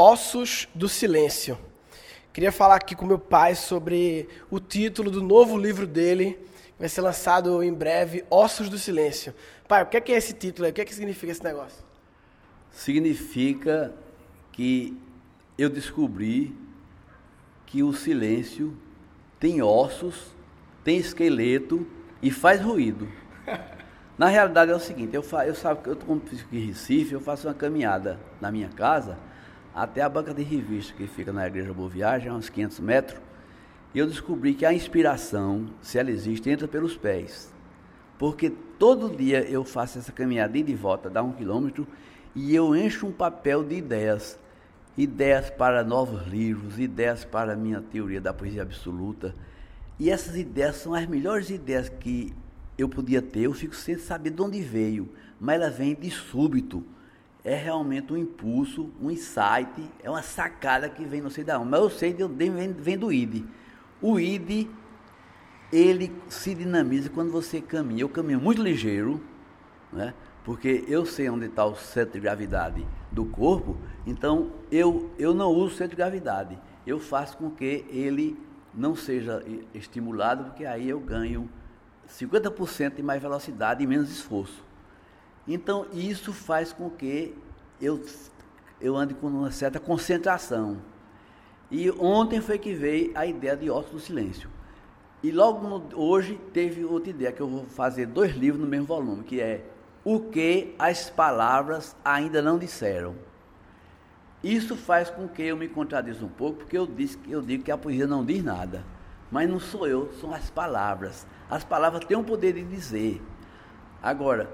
Ossos do Silêncio. Queria falar aqui com meu pai sobre o título do novo livro dele, que vai ser lançado em breve, Ossos do Silêncio. Pai, o que é, que é esse título aí? O que, é que significa esse negócio? Significa que eu descobri que o silêncio tem ossos, tem esqueleto e faz ruído. Na realidade é o seguinte, eu, fa eu sabe que eu como em Recife, eu faço uma caminhada na minha casa até a banca de revista que fica na Igreja Boa Viagem, a uns 500 metros, e eu descobri que a inspiração, se ela existe, entra pelos pés. Porque todo dia eu faço essa caminhada de volta, dá um quilômetro, e eu encho um papel de ideias. Ideias para novos livros, ideias para a minha teoria da poesia absoluta. E essas ideias são as melhores ideias que eu podia ter, eu fico sem saber de onde veio, mas ela vem de súbito é realmente um impulso, um insight, é uma sacada que vem não sei da onde. Mas eu sei que vem, vem do ID. O ID, ele se dinamiza quando você caminha. Eu caminho muito ligeiro, né? porque eu sei onde está o centro de gravidade do corpo, então eu, eu não uso centro de gravidade. Eu faço com que ele não seja estimulado, porque aí eu ganho 50% de mais velocidade e menos esforço. Então, isso faz com que eu, eu ande com uma certa concentração. E ontem foi que veio a ideia de Ossos do Silêncio. E logo no, hoje teve outra ideia, que eu vou fazer dois livros no mesmo volume, que é O que as palavras ainda não disseram. Isso faz com que eu me contradiza um pouco, porque eu, disse, eu digo que a poesia não diz nada. Mas não sou eu, são as palavras. As palavras têm o poder de dizer. Agora,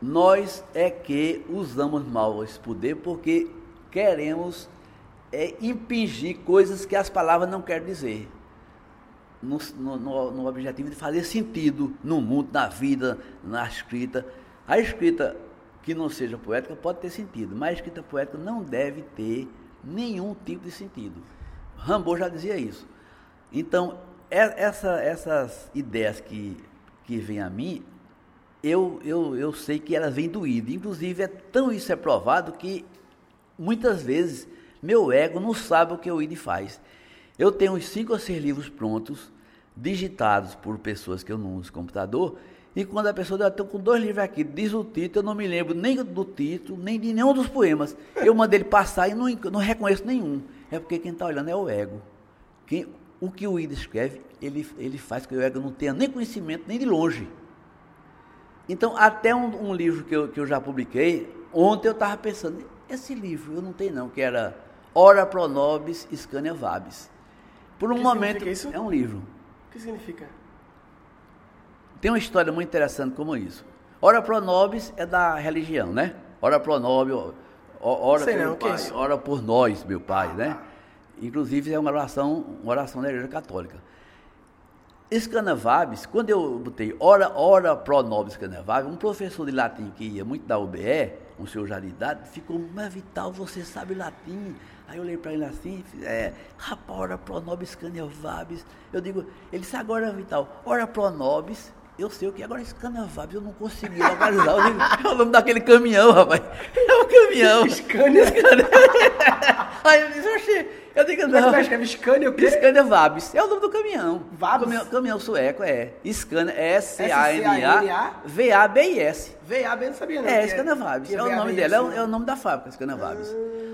nós é que usamos mal esse poder porque queremos é, impingir coisas que as palavras não querem dizer. No, no, no, objetivo de fazer sentido no mundo, na vida, na escrita. A escrita que não seja poética pode ter sentido, mas a escrita poética não deve ter nenhum tipo de sentido. Rambo já dizia isso. Então, essa, essas ideias que, que vêm a mim, eu, eu, eu sei que ela vem do id. Inclusive, é tão isso é provado que muitas vezes meu ego não sabe o que o id faz. Eu tenho uns cinco ou seis livros prontos, digitados por pessoas que eu não uso computador, e quando a pessoa diz, estou com dois livros aqui, diz o título, eu não me lembro nem do título, nem de nenhum dos poemas. Eu mando ele passar e não, não reconheço nenhum. É porque quem está olhando é o ego. Quem, o que o id escreve, ele, ele faz que o ego não tenha nem conhecimento, nem de longe. Então, até um, um livro que eu, que eu já publiquei, ontem eu estava pensando, esse livro eu não tenho não, que era Ora Pro Nobis Scania Vabis. Por um que momento, isso? é um livro. O que significa? Tem uma história muito interessante como isso. Ora Pro Nobis é da religião, né? Ora Pro Nobis, ora Sei pelo não, Pai, é ora por nós, meu Pai, ah, né? Tá. Inclusive é uma oração, uma oração da Igreja Católica. Escanavabes, quando eu botei ora, ora pro nobis Escanavabes, um professor de latim que ia muito da UBE, um senhor já de idade, ficou, mas Vital, você sabe latim? Aí eu olhei para ele assim, é, rapaz, ora pro nobis Escanavabes. Eu digo, ele disse agora, Vital, ora pro nobis, eu sei o que agora Escanavabes, eu não consegui localizar. Eu digo, é o nome daquele caminhão, rapaz. É o caminhão. Scania. Aí eu disse, oxê, eu digo, Como é não. que escreve Scania o quê? Scania Vabis. É o nome do caminhão. Vabis? Caminhão, caminhão sueco, é. Scania, S-C-A-N-A? S-C-A-N-A-V-A-B-I-S. VAB não sabia não. É, que Scania Vabis. que É o nome dela, é o, isso, é o nome da fábrica, Scania Vabis.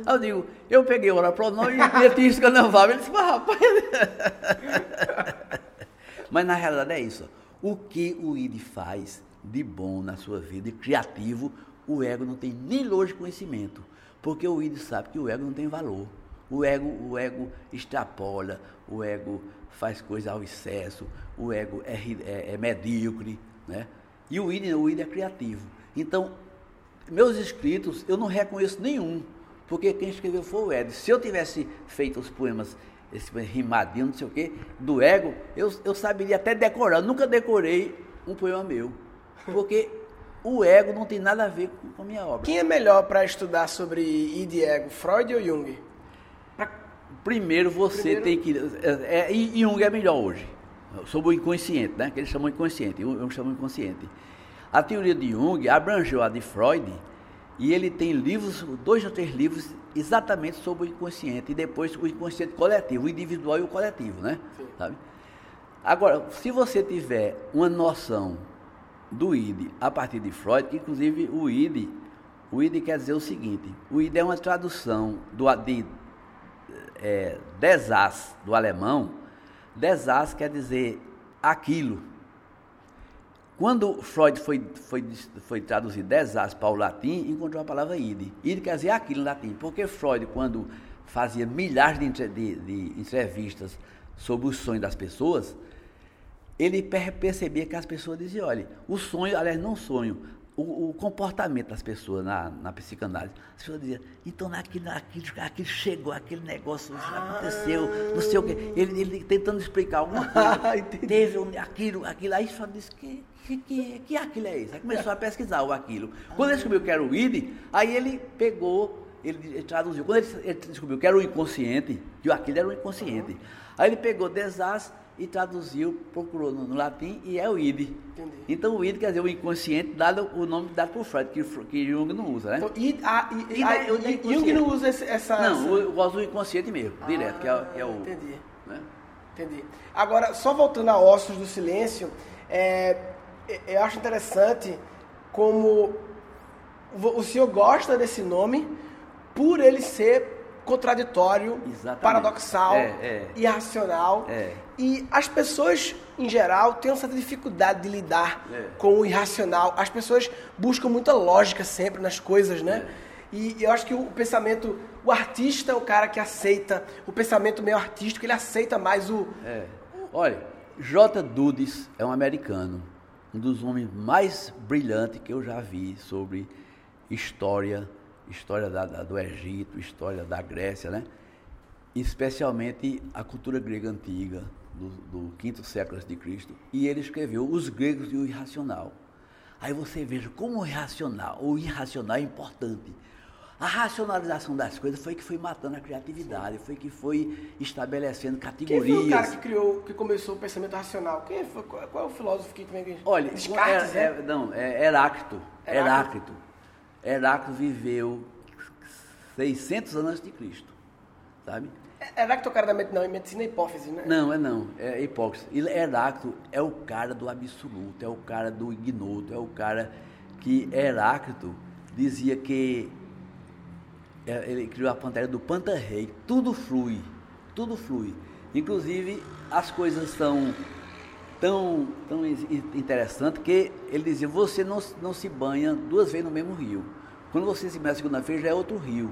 Aí eu digo, eu peguei o Orapronome e meti Scania Vabis. Ele disse, mas rapaz... mas na realidade é isso. O que o ID faz de bom na sua vida, de criativo, o ego não tem nem lógico conhecimento. Porque o ID sabe que o ego não tem valor. O ego, o ego extrapola, o ego faz coisa ao excesso, o ego é, é- é medíocre, né? E o id, o id é criativo. Então, meus escritos, eu não reconheço nenhum, porque quem escreveu foi o Ed. Se eu tivesse feito os poemas, esse poema rimadinho, não sei o quê, do ego, eu, eu saberia até decorar. Eu nunca decorei um poema meu, porque o ego não tem nada a ver com a minha obra. Quem é melhor para estudar sobre id e ego, Freud ou Jung? Primeiro você Primeiro- tem que. É, é, e Jung é melhor hoje. Sobre o inconsciente, né? Que eles chamam inconsciente. Jung chama inconsciente. A teoria de Jung abrangeu a de Freud E ele tem livros, dois ou três livros, exatamente sobre o inconsciente. E depois o inconsciente coletivo, o individual e o coletivo, né? Sabe? Agora, se você tiver uma noção do ID a partir de Freud, que inclusive o ID, o ID quer dizer o seguinte, o ID é uma tradução do, de é, desas, do alemão, desas quer dizer aquilo. Quando Freud foi, foi, foi traduzir desas para o latim, encontrou a palavra id. Id quer dizer aquilo em latim, porque Freud, quando fazia milhares de, de, de entrevistas sobre os sonhos das pessoas, ele percebia que as pessoas diziam, olha, o sonho, aliás, não sonho, o, o, comportamento das pessoas na, na psicanálise. As pessoas diziam, então naquilo, aquilo, aquilo chegou, aquele negócio aconteceu, não sei o quê. Ele, ele tentando explicar alguma coisa. teve aquilo, aquilo. Aí só disse que, que, que, que aquilo é isso. Aí começou a pesquisar o aquilo. Quando ele descobriu que era o id, aí ele pegou, ele, ele traduziu. Quando ele, ele, descobriu que era o inconsciente, que aquilo era o inconsciente. Aí ele pegou desastre e traduziu, procurou no, no latim e é o id. Entendi. Então o id quer dizer o inconsciente, dado o nome dado por Freud, que, que Jung não usa, né? Então, id, a, id, a, a, Jung não usa esse, essa. Não, eu gosto do inconsciente mesmo, ah, direto, que é, que é, o. Entendi. Né? Entendi. Agora, só voltando a Ossos do Silêncio, é, eu acho interessante como o senhor gosta desse nome por ele ser contraditório, Exatamente. paradoxal, é, é. irracional. É. E as pessoas, em geral, têm uma certa dificuldade de lidar é. com o irracional. As pessoas buscam muita lógica sempre nas coisas, né? É. E eu acho que o pensamento, o artista é o cara que aceita, o pensamento meio artístico, ele aceita mais o. É. Olha, J. Dudes é um americano, um dos homens mais brilhantes que eu já vi sobre história história da, da, do Egito, história da Grécia, né? especialmente a cultura grega antiga, do, do quinto século de Cristo. E ele escreveu Os Gregos e o Irracional. Aí você veja como o irracional, o irracional é importante. A racionalização das coisas foi que foi matando a criatividade, foi que foi estabelecendo categorias. Quem foi o cara que criou, que começou o pensamento racional? Quem foi, qual, qual é o filósofo que também... Olha, Descartes, é, é, não, é Heráclito. Heráclito. Heráclito. Heráclito viveu 600 anos antes de Cristo, sabe? É, Heráclito é o cara da medicina, não, medicina é hipófise, né? Não, é não, é hipófise. Heráclito é o cara do absoluto, é o cara do ignoto, é o cara que Heráclito dizia que é, ele criou a pantera do Pantarrei, tudo flui, tudo flui. Inclusive, as coisas são tão, tão interessantes que ele dizia, você não, não se banha duas vezes no mesmo rio. Quando você se banha segunda-feira já é outro rio.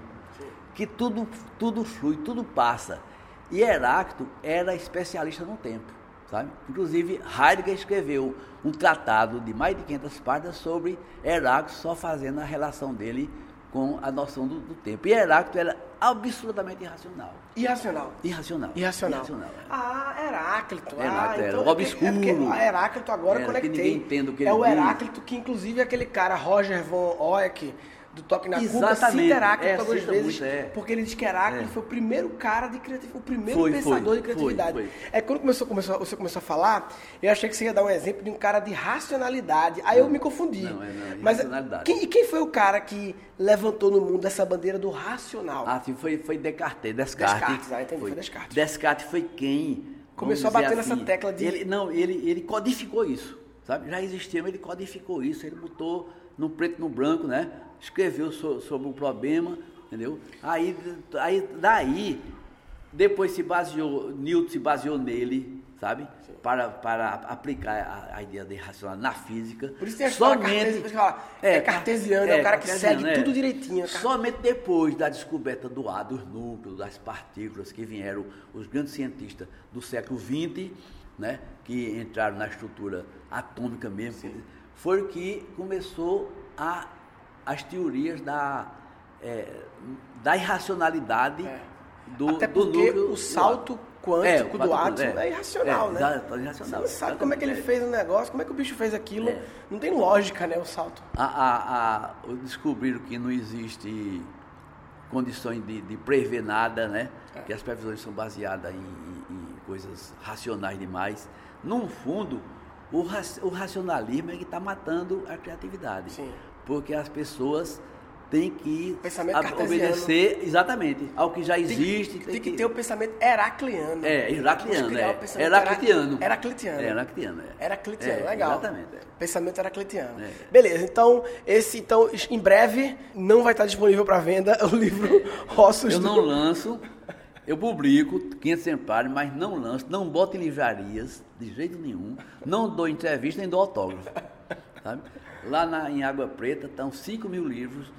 Que tudo, tudo flui, tudo passa. E Heráclito era especialista no tempo, sabe? Inclusive, Heidegger escreveu um tratado de mais de 500 páginas sobre Heráclito, só fazendo a relação dele com a noção do, do tempo. E Heráclito era absolutamente irracional. Irracional. Irracional. Irracional. irracional é. Ah, Heráclito. Heráclito ah, era então, obscuro. É porque, é Heráclito agora era, conectei. Que ninguém entende o que é o Heráclito que inclusive aquele cara Roger von Oeck do Toque na Cuca cita Heráclito é, duas vezes, muito, é. porque ele diz que Heráclito é. foi o primeiro cara de criatividade, o primeiro foi, pensador foi, de criatividade. Foi, é quando começou, começou, você começou a falar, eu achei que você ia dar um exemplo de um cara de racionalidade, aí não, eu me confundi. Não, é não, Mas quem, e quem foi o cara que levantou no mundo essa bandeira do racional? Ah, sim, foi, foi Descartes, Descartes. Descartes, ah, entendi, foi, foi Descartes. Descartes foi quem... Começou a bater assim, nessa tecla de... Ele, não, ele, ele codificou isso, sabe? Já existia, mas ele codificou isso, ele botou no preto no branco, né? escreveu so, sobre o problema, entendeu? Aí, aí daí, depois se baseou, Newton se baseou nele, sabe? Para, para aplicar a, a, ideia de racional na física. Por isso a somente, é, é cartesiano, é, é o cara que segue é. tudo direitinho. Somente depois da descoberta do ar, dos núcleos, das partículas que vieram os grandes cientistas do século XX, né, que entraram na estrutura atômica mesmo, Sim. Foi que começou a as teorias da, é, da irracionalidade é. do, Até porque do o salto quântico é, do átomo é, é irracional, né? Exato, irracional. Você não sabe como é que ele fez o negócio, como é que o bicho fez aquilo. É. Não tem lógica, né, o salto. A, a, a, descobriram que não existe condições de, de prever nada, né? É. Que as previsões são baseadas em, em, em coisas racionais demais. No fundo, o, o racionalismo é que está matando a criatividade. Sim porque as pessoas tem que obedecer exatamente ao que já Tem, existe. tem que ter o pensamento heracliano. É, heracliano, é. pensamento Heraclitiano. hera- Heraclitiano. É, heraclitiano, é. Heraclitiano, É, legal. exatamente, é. Pensamento heraclitiano. É. Beleza, então, esse, então, em breve, não vai estar disponível para venda o livro Ossos Eu do... não lanço, eu publico 500 exemplares, mas não lanço, não boto em livrarias, de jeito nenhum. Não dou entrevista, nem dou autógrafo. sabe? Lá na- em Água Preta estão 5 mil livros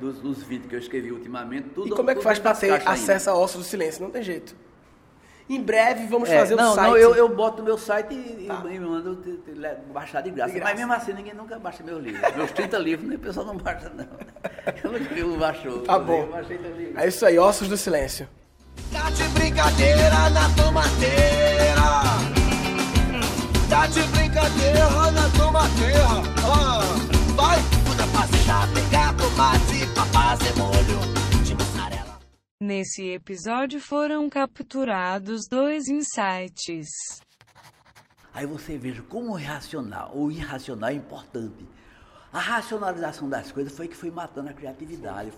dos, dos vídeos que eu escrevi ultimamente. Tudo, E como é que faz para ter acesso a Ossos do Silêncio? Não tem jeito. Em breve, vamos ainda. É, fazer não, o site... não, eu, eu boto no meu site e, Tá. e mando te- te- baixar de graça. De graça. Mas mesmo assim, ninguém nunca baixa meus livros. Meus 30 livros, nem o pessoal não baixa, não. Eu não baixou. Tá bom. Livro. É isso aí, Ossos do Silêncio. Tá de brincadeira na tomateira. Tá de brincadeira na tomateira. Ah, vai, muda pra sentar, pegar tomate pra fazer molho de mussarela. Nesse episódio foram capturados dois insights. Aí você veja como o racional, o irracional é importante. A racionalização das coisas foi que foi matando a criatividade.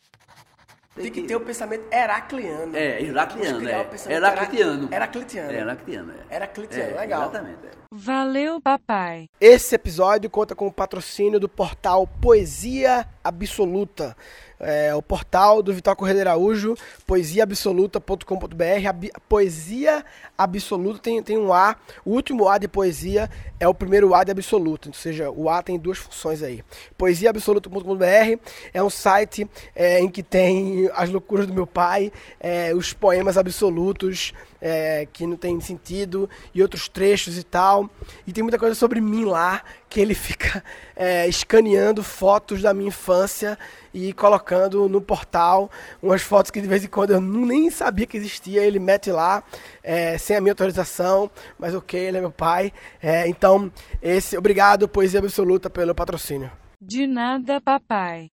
Tem que ter o pensamento heracliano. É, heracliano, é. Heraclitiano. hera- Heraclitiano. É, heraclitiano, é. Heraclitiano, É, legal. Exatamente. é. Valeu, papai! Esse episódio conta com o patrocínio do portal Poesia Absoluta. É, o portal do Vitor Correia Araújo, poesiaabsoluta.com.br. Poesia Absoluta tem, tem um A. O último A de poesia é o primeiro A de absoluta. Ou seja, o A tem duas funções aí. Poesiaabsoluta.com.br é um site é, em que tem as loucuras do meu pai, é, os poemas absolutos é, que não tem sentido e outros trechos e tal. E tem muita coisa sobre mim lá, que ele fica é, escaneando fotos da minha infância e colocando no portal umas fotos que de vez em quando eu nem sabia que existia. Ele mete lá é, sem a minha autorização, mas ok, ele é meu pai. É, então, esse, obrigado, Poesia Absoluta, pelo patrocínio. De nada, papai!